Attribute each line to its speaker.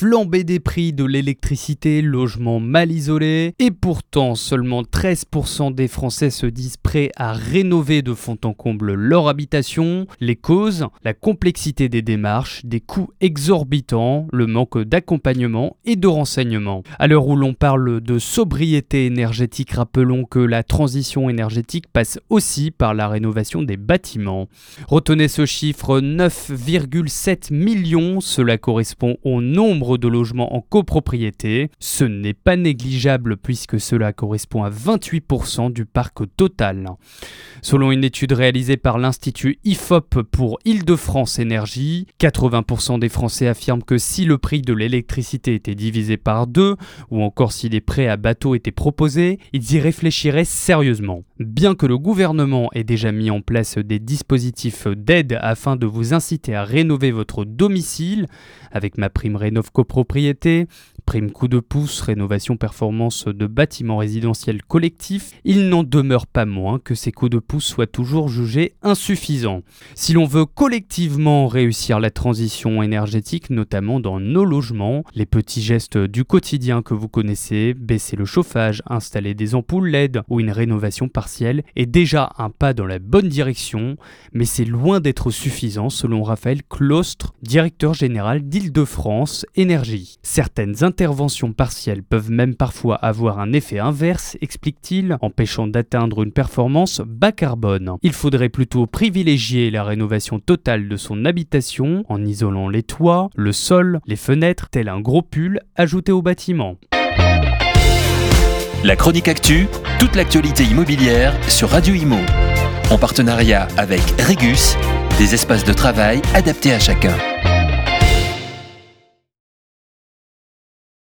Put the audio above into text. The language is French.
Speaker 1: flambée des prix de l'électricité, logement mal isolé, et pourtant seulement 13% des Français se disent prêts à rénover de fond en comble leur habitation. Les causes, la complexité des démarches, des coûts exorbitants, le manque d'accompagnement et de renseignements. À l'heure où l'on parle de sobriété énergétique, rappelons que la transition énergétique passe aussi par la rénovation des bâtiments. Retenez ce chiffre 9,7 millions, cela correspond au nombre de logements en copropriété. Ce n'est pas négligeable puisque cela correspond à 28% du parc total. Selon une étude réalisée par l'Institut IFOP pour Île-de-France Énergie, 80% des Français affirment que si le prix de l'électricité était divisé par deux, ou encore si des prêts à bateau étaient proposés, ils y réfléchiraient sérieusement. Bien que le gouvernement ait déjà mis en place des dispositifs d'aide afin de vous inciter à rénover votre domicile, avec ma prime Rénov copropriété, prime coup de pouce, rénovation performance de bâtiments résidentiels collectifs, il n'en demeure pas moins que ces coups de pouce soient toujours jugés insuffisants. Si l'on veut collectivement réussir la transition énergétique, notamment dans nos logements, les petits gestes du quotidien que vous connaissez, baisser le chauffage, installer des ampoules LED ou une rénovation partielle, est déjà un pas dans la bonne direction, mais c'est loin d'être suffisant selon Raphaël Claustre, directeur général d'Île-de-France Énergie. Certaines interventions partielles peuvent même parfois avoir un effet inverse, explique-t-il, empêchant d'atteindre une performance bas carbone. Il faudrait plutôt privilégier la rénovation totale de son habitation en isolant les toits, le sol, les fenêtres, tel un gros pull ajouté au bâtiment.
Speaker 2: La chronique actu, toute l'actualité immobilière sur Radio Imo. En partenariat avec Regus, des espaces de travail adaptés à chacun.